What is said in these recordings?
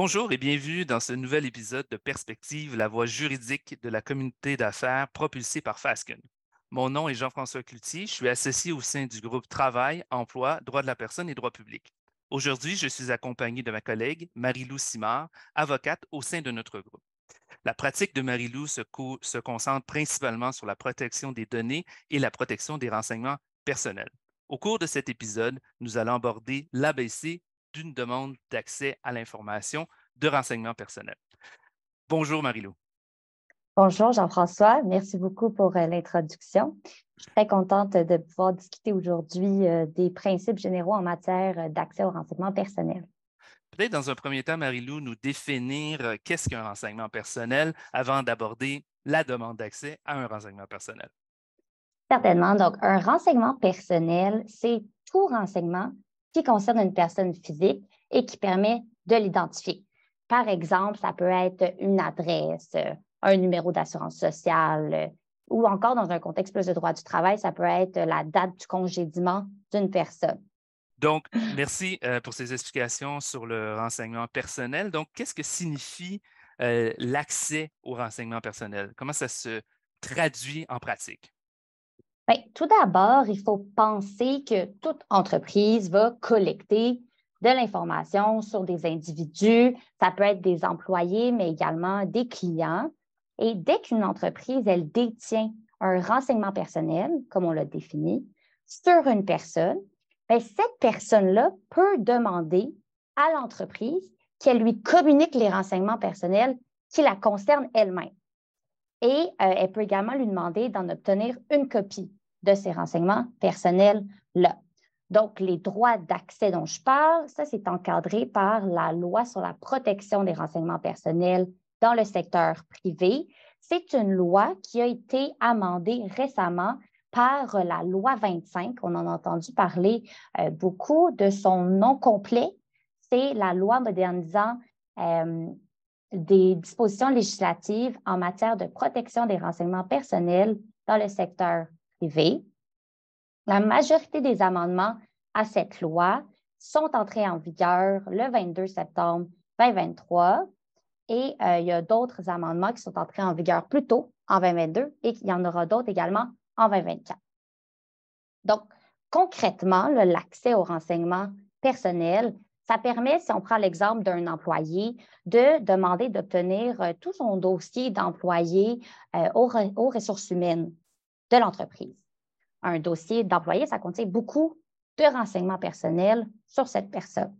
Bonjour et bienvenue dans ce nouvel épisode de Perspective, la voie juridique de la communauté d'affaires propulsée par Fasken. Mon nom est Jean-François Cloutier, je suis associé au sein du groupe Travail, Emploi, Droit de la personne et Droit public. Aujourd'hui, je suis accompagné de ma collègue Marie-Lou Simard, avocate au sein de notre groupe. La pratique de Marie-Lou se, se concentre principalement sur la protection des données et la protection des renseignements personnels. Au cours de cet épisode, nous allons aborder l'ABC d'une demande d'accès à l'information de renseignements personnels. Bonjour Marie-Lou. Bonjour Jean-François, merci beaucoup pour euh, l'introduction. Je suis très contente de pouvoir discuter aujourd'hui euh, des principes généraux en matière euh, d'accès aux renseignements personnels. Peut-être dans un premier temps, Marie-Lou, nous définir qu'est-ce qu'un renseignement personnel avant d'aborder la demande d'accès à un renseignement personnel? Certainement. Donc, un renseignement personnel, c'est tout renseignement qui concerne une personne physique et qui permet de l'identifier. Par exemple, ça peut être une adresse, un numéro d'assurance sociale ou encore dans un contexte plus de droit du travail, ça peut être la date du congédiement d'une personne. Donc, merci euh, pour ces explications sur le renseignement personnel. Donc, qu'est-ce que signifie euh, l'accès au renseignement personnel? Comment ça se traduit en pratique? Bien, tout d'abord, il faut penser que toute entreprise va collecter de l'information sur des individus. Ça peut être des employés, mais également des clients. Et dès qu'une entreprise, elle détient un renseignement personnel, comme on l'a défini, sur une personne, bien, cette personne-là peut demander à l'entreprise qu'elle lui communique les renseignements personnels qui la concernent elle-même. Et euh, elle peut également lui demander d'en obtenir une copie de ces renseignements personnels-là. Donc, les droits d'accès dont je parle, ça, c'est encadré par la loi sur la protection des renseignements personnels dans le secteur privé. C'est une loi qui a été amendée récemment par la loi 25. On en a entendu parler euh, beaucoup de son nom complet. C'est la loi modernisant euh, des dispositions législatives en matière de protection des renseignements personnels dans le secteur la majorité des amendements à cette loi sont entrés en vigueur le 22 septembre 2023 et euh, il y a d'autres amendements qui sont entrés en vigueur plus tôt, en 2022, et il y en aura d'autres également en 2024. Donc, concrètement, l'accès aux renseignements personnels, ça permet, si on prend l'exemple d'un employé, de demander d'obtenir euh, tout son dossier d'employé euh, aux ressources humaines de l'entreprise. Un dossier d'employé, ça contient beaucoup de renseignements personnels sur cette personne.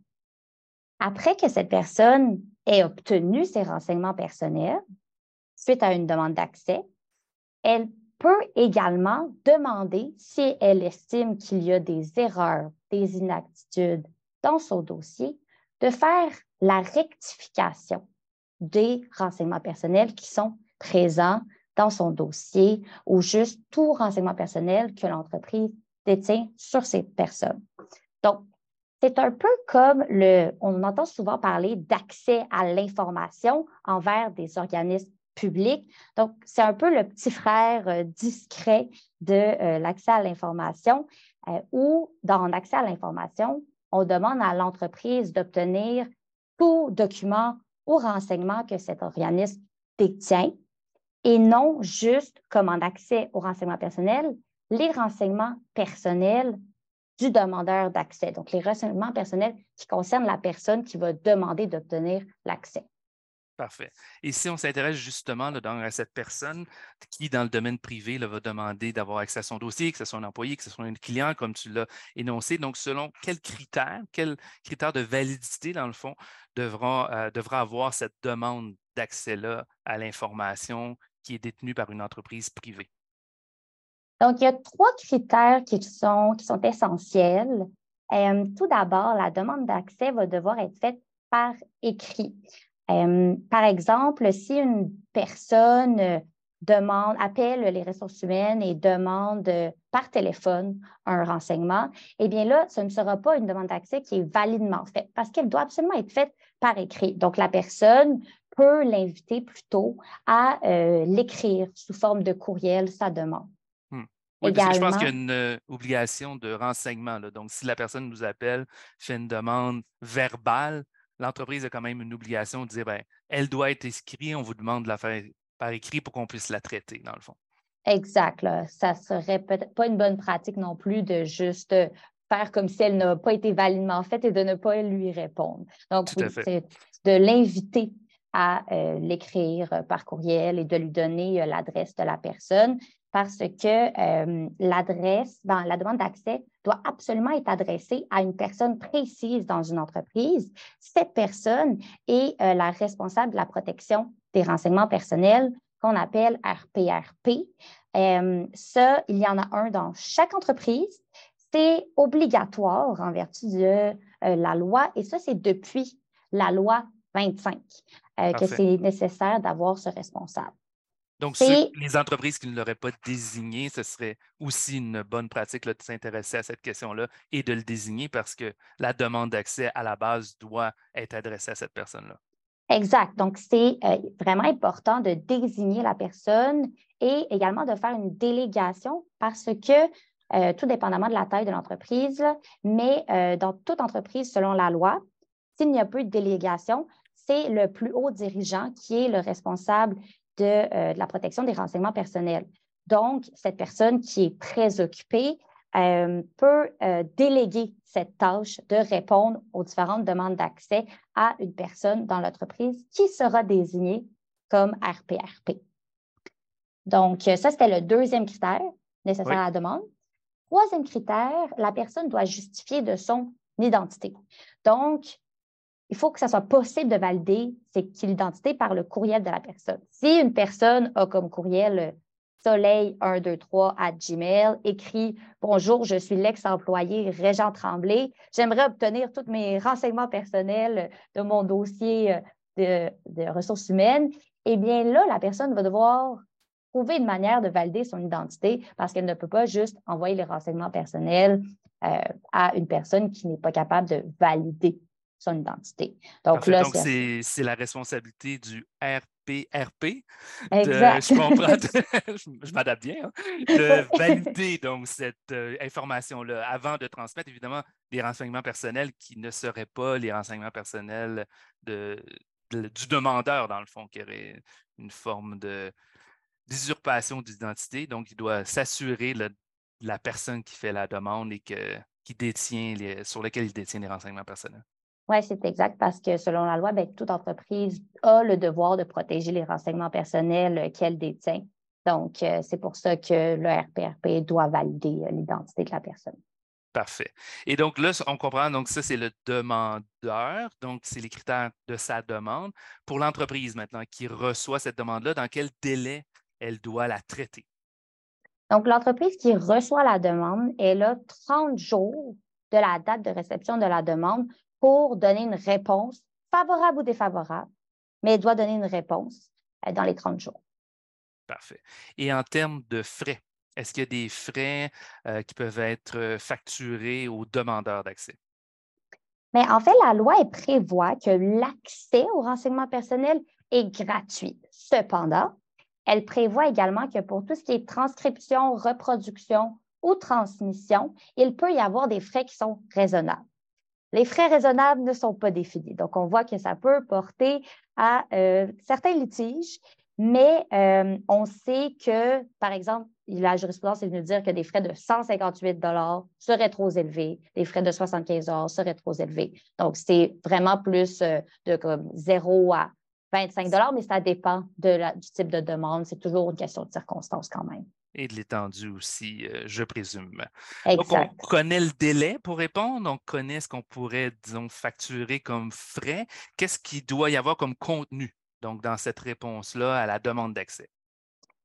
Après que cette personne ait obtenu ces renseignements personnels, suite à une demande d'accès, elle peut également demander si elle estime qu'il y a des erreurs, des inaptitudes dans son dossier, de faire la rectification des renseignements personnels qui sont présents dans son dossier ou juste tout renseignement personnel que l'entreprise détient sur ces personnes. Donc, c'est un peu comme le, on entend souvent parler d'accès à l'information envers des organismes publics. Donc, c'est un peu le petit frère euh, discret de euh, l'accès à l'information euh, où, dans l'accès à l'information, on demande à l'entreprise d'obtenir tout document ou renseignement que cet organisme détient et non juste comme en accès aux renseignements personnels, les renseignements personnels du demandeur d'accès. Donc, les renseignements personnels qui concernent la personne qui va demander d'obtenir l'accès. Parfait. Et si on s'intéresse justement à cette personne qui, dans le domaine privé, va demander d'avoir accès à son dossier, que ce soit un employé, que ce soit un client, comme tu l'as énoncé, donc selon quels critères, quels critères de validité, dans le fond, devra, euh, devra avoir cette demande d'accès-là à l'information est détenu par une entreprise privée? Donc, il y a trois critères qui sont, essentiels. Euh, tout d'abord, la demande d'accès va devoir être faite par écrit. Euh, par exemple, si une personne demande, appelle les ressources humaines et demande par téléphone un renseignement, eh bien là, ce ne sera pas une demande d'accès qui est validement faite parce qu'elle doit absolument être faite par écrit. Donc, la personne peut l'inviter plutôt à euh, l'écrire sous forme de courriel, sa demande. Hmm. Oui, parce que je pense qu'il y a une euh, obligation de renseignement. Donc, si la personne nous appelle, fait une demande verbale, l'entreprise a quand même une obligation de dire, ben, elle doit être inscrite, on vous demande de la faire par écrit pour qu'on puisse la traiter, dans le fond. Exact. Ça serait peut-être pas une bonne pratique non plus de juste faire comme si elle n'a pas été validement faite et de ne pas lui répondre. Donc, c'est de l'inviter à euh, l'écrire par courriel et de lui donner euh, l'adresse de la personne parce que euh, l'adresse, ben, la demande d'accès doit absolument être adressée à une personne précise dans une entreprise. Cette personne est la responsable de la protection des renseignements personnels qu'on appelle RPRP. ça, il y en a un dans chaque entreprise. C'est obligatoire en vertu de la loi et ça, c'est depuis la loi 25 euh, que c'est nécessaire d'avoir ce responsable. Donc, les entreprises qui ne l'auraient pas désigné, ce serait aussi une bonne pratique de s'intéresser à cette question-là et de le désigner parce que la demande d'accès à la base doit être adressée à cette personne-là. Exact. Donc, c'est euh, vraiment important de désigner la personne et également de faire une délégation parce que, euh, tout dépendamment de la taille de l'entreprise, mais dans toute entreprise, selon la loi, s'il n'y a pas de délégation, c'est le plus haut dirigeant qui est le responsable euh, de, la protection des renseignements personnels. Donc, cette personne qui est très occupée euh, peut euh, déléguer cette tâche de répondre aux différentes demandes d'accès à une personne dans l'entreprise qui sera désignée comme RPRP. Donc, ça, c'était le deuxième critère nécessaire à la demande. Troisième critère, la personne doit justifier de son identité. Donc, il faut que ça soit possible de valider l'identité par le courriel de la personne. Si une personne a comme courriel soleil123 à Gmail, écrit Bonjour, je suis l'ex-employé Régent Tremblay. J'aimerais obtenir tous mes renseignements personnels de mon dossier euh, de, ressources humaines. Eh bien, là, la personne va devoir trouver une manière de valider son identité parce qu'elle ne peut pas juste envoyer les renseignements personnels euh, à une personne qui n'est pas capable de valider son identité. Donc, là, c'est la responsabilité du RPRP. je comprends, je, m'adapte bien, hein, de valider donc cette euh, information-là avant de transmettre évidemment des renseignements personnels qui ne seraient pas les renseignements personnels de, du demandeur, dans le fond, qui aurait une forme de d'usurpation d'identité. Donc, il doit s'assurer la personne qui fait la demande et que, qui détient les, sur laquelle il détient les renseignements personnels. Oui, c'est exact parce que selon la loi, ben, toute entreprise a le devoir de protéger les renseignements personnels euh, qu'elle détient. Donc, euh, c'est pour ça que le RPRP doit valider euh, l'identité de la personne. Parfait. Et donc là, on comprend, donc ça, c'est le demandeur, donc c'est les critères de sa demande. Pour l'entreprise maintenant qui reçoit cette demande-là, dans quel délai elle doit la traiter? Donc, l'entreprise qui reçoit la demande, elle a 30 jours de la date de réception de la demande pour donner une réponse favorable ou défavorable, mais elle doit donner une réponse euh, dans les 30 jours. Parfait. Et en termes de frais, est-ce qu'il y a des frais euh, qui peuvent être euh, facturés aux demandeurs d'accès? Mais en fait, la loi prévoit que l'accès aux renseignements personnels est gratuit. Cependant, elle prévoit également que pour tout ce qui est transcription, reproduction ou transmission, il peut y avoir des frais qui sont raisonnables. Les frais raisonnables ne sont pas définis. Donc, on voit que ça peut porter à euh, certains litiges, mais euh, on sait que, par exemple, la jurisprudence est venue dire que des frais de 158 seraient trop élevés, des frais de 75 seraient trop élevés. Donc, c'est vraiment plus euh, de comme 0 à 25 mais ça dépend du type de demande. C'est toujours une question de circonstance quand même et de l'étendue aussi, euh, je présume. Donc, on connaît le délai pour répondre, on connaît ce qu'on pourrait, disons, facturer comme frais. Qu'est-ce qu'il doit y avoir comme contenu, donc, dans cette réponse-là à la demande d'accès?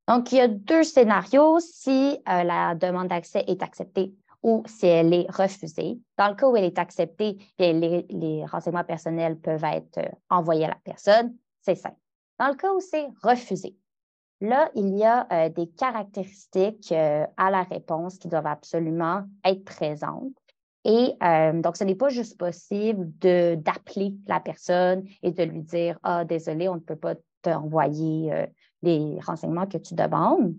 Donc, il y a deux scénarios si euh, la demande d'accès est acceptée ou si elle est refusée. Dans le cas où elle est acceptée, les, les renseignements personnels peuvent être euh, envoyés à la personne. C'est simple. Dans le cas où c'est refusé, Là, il y a euh, des caractéristiques euh, à la réponse qui doivent absolument être présentes. Et euh, donc, ce n'est pas juste possible d'appeler la personne et de lui dire Ah, désolé, on ne peut pas t'envoyer les renseignements que tu demandes.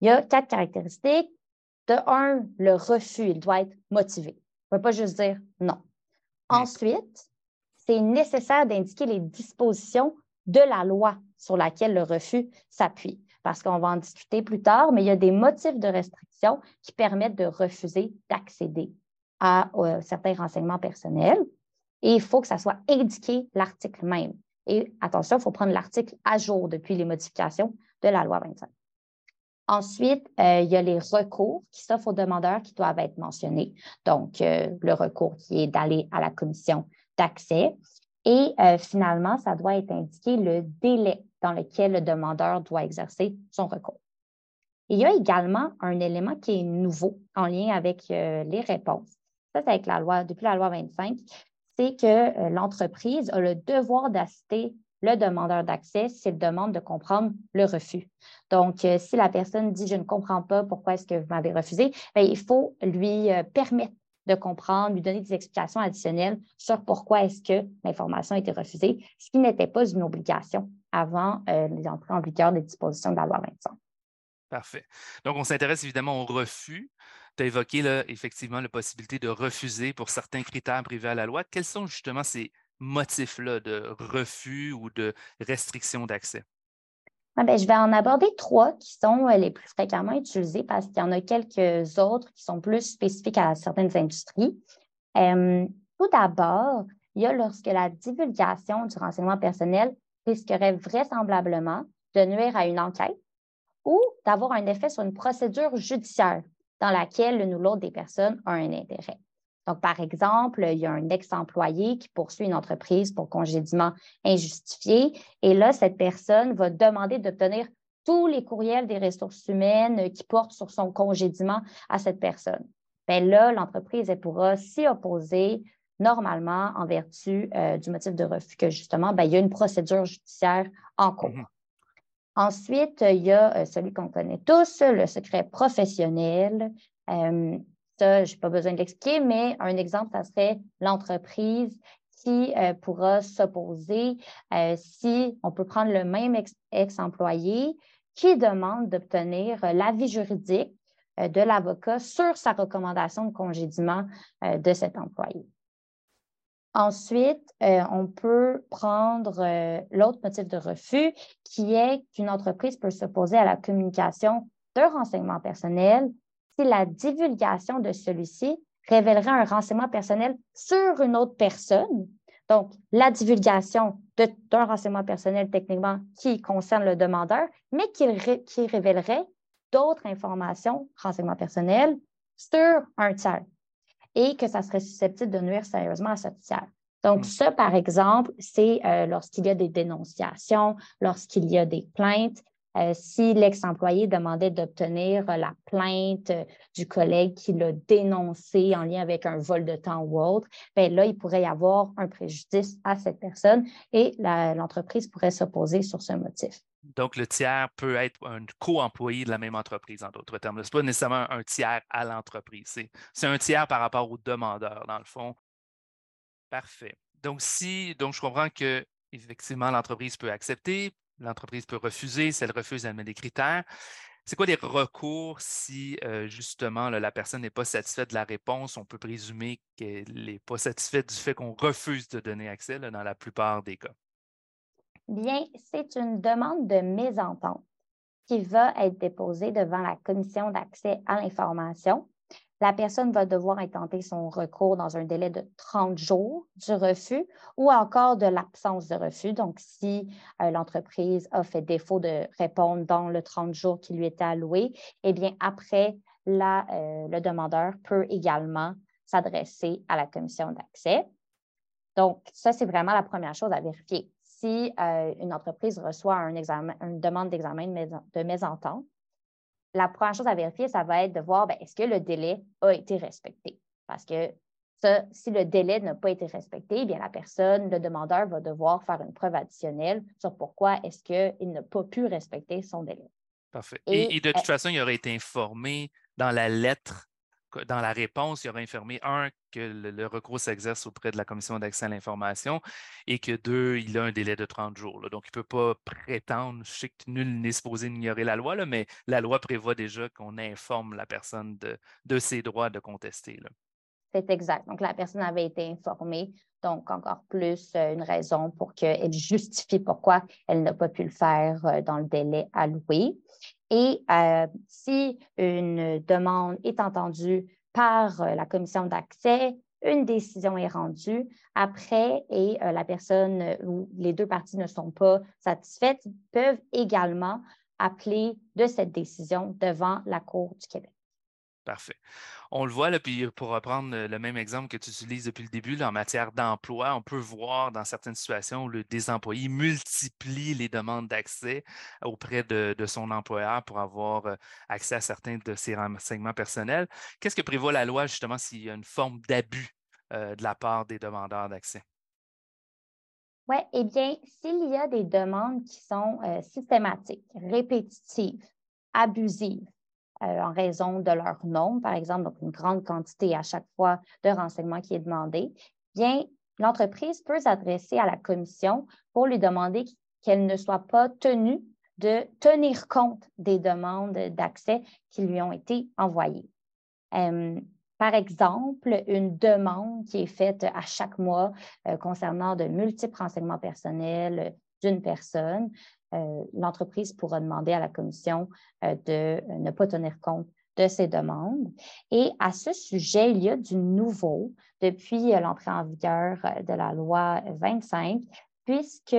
Il y a quatre caractéristiques. De un, le refus, il doit être motivé. On ne peut pas juste dire non. Ensuite, c'est nécessaire d'indiquer les dispositions de la loi sur laquelle le refus s'appuie, parce qu'on va en discuter plus tard, mais il y a des motifs de restriction qui permettent de refuser d'accéder à euh, certains renseignements personnels. Et il faut que ça soit indiqué l'article même. Et attention, il faut prendre l'article à jour depuis les modifications de la loi 25. Ensuite, euh, il y a les recours qui s'offrent aux demandeurs qui doivent être mentionnés. Donc, euh, le recours qui est d'aller à la commission d'accès. Et finalement, ça doit être indiqué le délai dans lequel le demandeur doit exercer son recours. Il y a également un élément qui est nouveau en lien avec les réponses. Ça, c'est avec la loi, depuis la loi 25, c'est que l'entreprise a le devoir d'assister le demandeur d'accès s'il demande de comprendre le refus. Donc, euh, si la personne dit je ne comprends pas pourquoi est-ce que vous m'avez refusé, bien, il faut lui euh, permettre de comprendre, lui donner des explications additionnelles sur pourquoi est-ce que l'information a été refusée, ce qui n'était pas une obligation avant euh, l'entrée en vigueur des dispositions de la loi 25. Parfait. Donc, on s'intéresse évidemment au refus. Tu as évoqué effectivement la possibilité de refuser pour certains critères privés à la loi. Quels sont justement ces motifs-là de refus ou de restriction d'accès? Ah, ben, je vais en aborder trois qui sont euh, les plus fréquemment utilisés parce qu'il y en a quelques autres qui sont plus spécifiques à certaines industries. tout d'abord, il y a lorsque la divulgation du renseignement personnel risquerait vraisemblablement de nuire à une enquête ou d'avoir un effet sur une procédure judiciaire dans laquelle l'une ou l'autre des personnes a un intérêt. Donc, par exemple, il y a un ex-employé qui poursuit une entreprise pour congédiement injustifié. Et là, cette personne va demander d'obtenir tous les courriels des ressources humaines qui portent sur son congédiement à cette personne. Bien là, l'entreprise pourra s'y opposer normalement en vertu euh, du motif de refus que justement, bien, il y a une procédure judiciaire en cours. Mhm. Ensuite, il y a euh, celui qu'on connaît tous, le secret professionnel. Euh, je n'ai pas besoin de l'expliquer, mais un exemple, ça serait l'entreprise qui euh, pourra s'opposer euh, si on peut prendre le même ex-employé qui demande d'obtenir l'avis juridique euh, de l'avocat sur sa recommandation de congédiement de cet employé. Ensuite, on peut prendre l'autre motif de refus qui est qu'une entreprise peut s'opposer à la communication d'un renseignement la divulgation de celui-ci révélerait un renseignement personnel sur une autre personne. Donc, la divulgation d'un renseignement personnel techniquement qui concerne le demandeur, mais qui, qui révélerait d'autres informations, renseignements personnels, sur un tiers et que ça serait susceptible de nuire sérieusement à ce tiers. Donc, hmm. ça, par exemple, c'est euh, lorsqu'il y a des dénonciations, lorsqu'il y a des plaintes, euh, si l'ex-employé demandait d'obtenir euh, la plainte euh, du collègue qui l'a dénoncé en lien avec un vol de temps ou autre, bien là, il pourrait y avoir un préjudice à cette personne et l'entreprise pourrait s'opposer sur ce motif. Donc, le tiers peut être un co-employé de la même entreprise, en d'autres termes. Ce n'est pas nécessairement un tiers à l'entreprise. C'est un tiers par rapport au demandeur, dans le fond. Parfait. Donc, si, donc je comprends que effectivement, l'entreprise peut accepter, L'entreprise peut refuser. Si elle refuse, elle met des critères. C'est quoi les recours si euh, justement la personne n'est pas satisfaite de la réponse? On peut présumer qu'elle n'est pas satisfaite du fait qu'on refuse de donner accès dans la plupart des cas. Bien, c'est une demande de mésentente qui va être déposée devant la commission d'accès à l'information la personne va devoir intenter son recours dans un délai de 30 jours du refus ou encore de l'absence de refus. Donc, si euh, l'entreprise a fait défaut de répondre dans le 30 jours qui lui était alloué, eh bien, après, euh, le demandeur peut également s'adresser à la commission d'accès. Donc, ça, c'est vraiment la première chose à vérifier. Si euh, une entreprise reçoit une demande d'examen de mésentente, la première chose à vérifier, ça va être de voir ben, est-ce que le délai a été respecté? Parce que ça, si le délai n'a pas été respecté, bien la personne, le demandeur va devoir faire une preuve additionnelle sur pourquoi est-ce qu'il n'a pas pu respecter son délai. Parfait. Et, de toute façon, il aurait été informé dans la lettre dans la réponse, il aurait informé, un, que le, recours s'exerce auprès de la commission d'accès à l'information et que deux, il a un délai de 30 jours. Donc, il ne peut pas prétendre, je sais que nul n'est supposé ignorer la loi, mais la loi prévoit déjà qu'on informe la personne de, ses droits de contester. c'est exact. Donc, la personne avait été informée. Donc, encore plus euh, une raison pour qu'elle justifie pourquoi elle n'a pas pu le faire euh, dans le délai alloué. Et euh, si une demande est entendue par la commission d'accès, une décision est rendue après et la personne ou les deux parties ne sont pas satisfaites, peuvent également appeler de cette décision devant la Cour du Québec. Parfait. On le voit, là, puis pour reprendre le même exemple que tu utilises depuis le début, en matière d'emploi, on peut voir dans certaines situations où le, des employés multiplient les demandes d'accès auprès de, son employeur pour avoir accès à certains de ses renseignements personnels. Qu'est-ce que prévoit la loi justement s'il y a une forme d'abus de la part des demandeurs d'accès? Oui, eh bien, s'il y a des demandes qui sont systématiques, répétitives, abusives, en raison de leur nombre, par exemple, donc une grande quantité à chaque fois de renseignements qui est demandé, bien, l'entreprise peut s'adresser à la commission pour lui demander qu'elle ne soit pas tenue de tenir compte des demandes d'accès qui lui ont été envoyées. Euh, par exemple, une demande qui est faite à chaque mois euh, concernant de multiples renseignements personnels d'une personne, euh, l'entreprise pourra demander à la commission euh, de euh, ne pas tenir compte de ces demandes. Et à ce sujet, il y a du nouveau depuis l'entrée en vigueur de la loi 25, puisque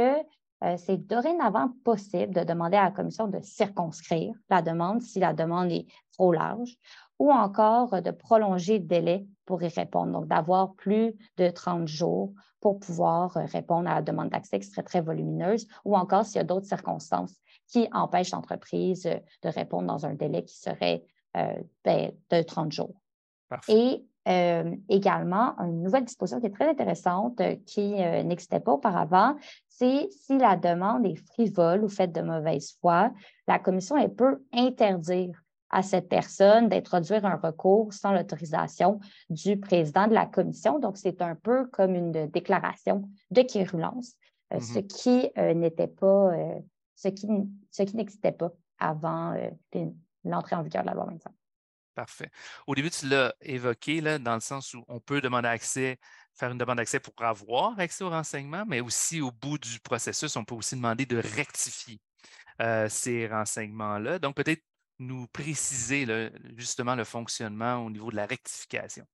c'est dorénavant possible de demander à la commission de circonscrire la demande si la demande est trop large ou encore de prolonger le délai pour y répondre, donc d'avoir plus de 30 jours pour pouvoir euh, répondre à la demande d'accès qui serait très volumineuse, ou encore s'il y a d'autres circonstances qui empêchent l'entreprise euh, de répondre dans un délai qui serait euh, ben, de 30 jours. Et également, une nouvelle disposition qui est très intéressante, qui n'existait pas auparavant, c'est si la demande est frivole ou faite de mauvaise foi, la commission elle peut interdire à cette personne d'introduire un recours sans l'autorisation du président de la commission. Donc, c'est un peu comme une déclaration de quérulence, euh, ce mm-hmm. qui euh, n'était pas, euh, ce qui, ce qui n'existait pas avant l'entrée en vigueur de la loi 25. Parfait. Au début, tu l'as évoqué là, dans le sens où on peut demander accès, faire une demande d'accès pour avoir accès aux renseignements, mais aussi au bout du processus, on peut aussi demander de rectifier ces renseignements-là. Donc, peut-être nous préciser justement le fonctionnement au niveau de la rectification?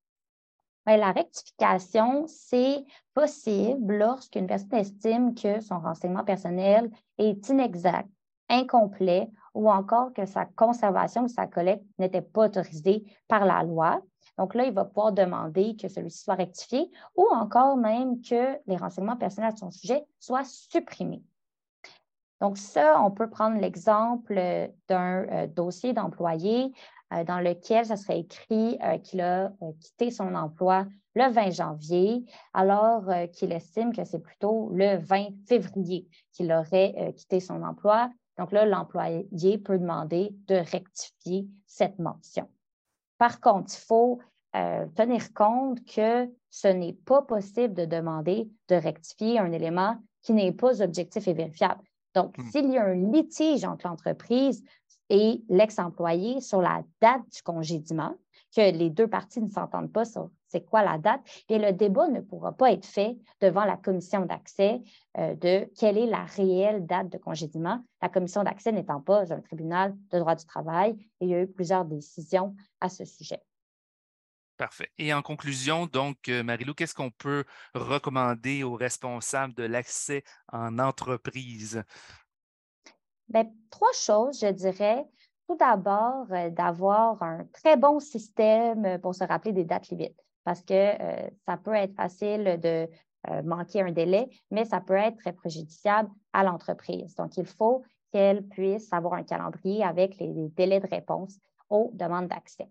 la rectification, c'est possible lorsqu'une personne estime que son renseignement personnel est inexact, incomplet ou encore que sa conservation ou sa collecte n'était pas autorisée par la loi. Donc là, il va pouvoir demander que celui-ci soit rectifié ou encore même que les renseignements personnels de son sujet soient supprimés. Donc, ça, on peut prendre l'exemple euh, d'un euh, dossier d'employé euh, dans lequel ça serait écrit qu'il a quitté son emploi le 20 janvier, alors qu'il estime que c'est plutôt le 20 février qu'il aurait quitté son emploi. Donc là, l'employé peut demander de rectifier cette mention. Par contre, il faut tenir compte que ce n'est pas possible de demander de rectifier un élément qui n'est pas objectif et vérifiable. Donc, hmm. s'il y a un litige entre l'entreprise et l'ex-employé sur la date du congédiement, que les deux parties ne s'entendent pas sur c'est quoi la date, et le débat ne pourra pas être fait devant la commission d'accès euh, de quelle est la réelle date de congédiement. La commission d'accès n'étant pas un tribunal de droit du travail, et il y a eu plusieurs décisions à ce sujet. Parfait. Et en conclusion, donc, euh, Marilou, qu'est-ce qu'on peut recommander aux responsables de l'accès en entreprise? Bien, trois choses, je dirais. Tout d'abord, euh, d'avoir un très bon système pour se rappeler des dates limites, parce que euh, ça peut être facile de manquer un délai, mais ça peut être très préjudiciable à l'entreprise. Donc, il faut qu'elle puisse avoir un calendrier avec les délais de réponse aux demandes d'accès.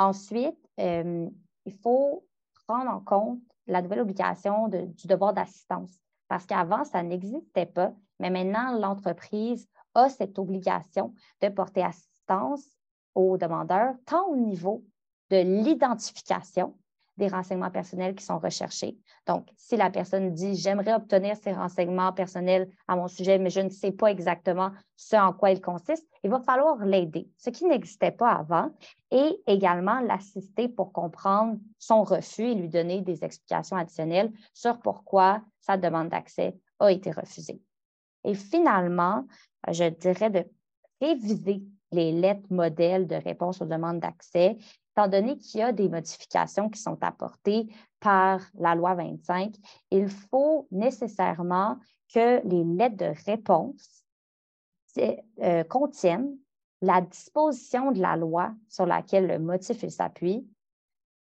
Ensuite, euh, il faut prendre en compte la nouvelle obligation du devoir d'assistance. Parce qu'avant, ça n'existait pas, mais maintenant, l'entreprise a cette obligation de porter assistance aux demandeurs, tant au niveau de l'identification des renseignements personnels qui sont recherchés. Donc, si la personne dit j'aimerais obtenir ces renseignements personnels à mon sujet, mais je ne sais pas exactement ce en quoi ils consistent, il va falloir l'aider, ce qui n'existait pas avant, et également l'assister pour comprendre son refus et lui donner des explications additionnelles sur pourquoi sa demande d'accès a été refusée. Et finalement, je dirais de réviser les lettres modèles de réponse aux demandes d'accès étant donné qu'il y a des modifications qui sont apportées par la loi 25, il faut nécessairement que les lettres de réponse euh, contiennent la disposition de la loi sur laquelle le motif s'appuie,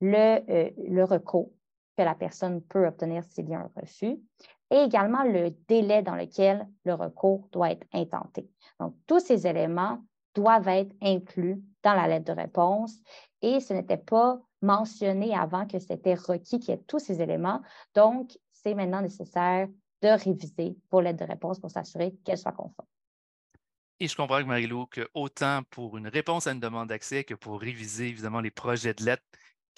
le, euh, le recours que la personne peut obtenir s'il y a un refus, et également le délai dans lequel le recours doit être intenté. Donc, tous ces éléments doivent être inclus dans la lettre de réponse et ce n'était pas mentionné avant que c'était requis qu'il y ait tous ces éléments. Donc, c'est maintenant nécessaire de réviser pour l'aide de réponse pour s'assurer qu'elle soit conforme. Et je comprends, Marie-Lou, que autant pour une réponse à une demande d'accès que pour réviser évidemment les projets de lettres,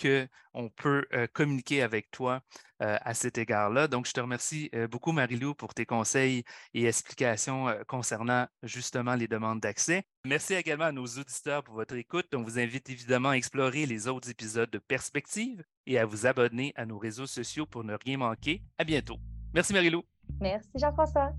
qu'on peut euh, communiquer avec toi euh, à cet égard-là. Donc, je te remercie euh, beaucoup, Marie-Lou, pour tes conseils et explications concernant justement les demandes d'accès. Merci également à nos auditeurs pour votre écoute. On vous invite évidemment à explorer les autres épisodes de Perspective et à vous abonner à nos réseaux sociaux pour ne rien manquer. À bientôt. Merci, Marie-Lou. Merci, Jean-François.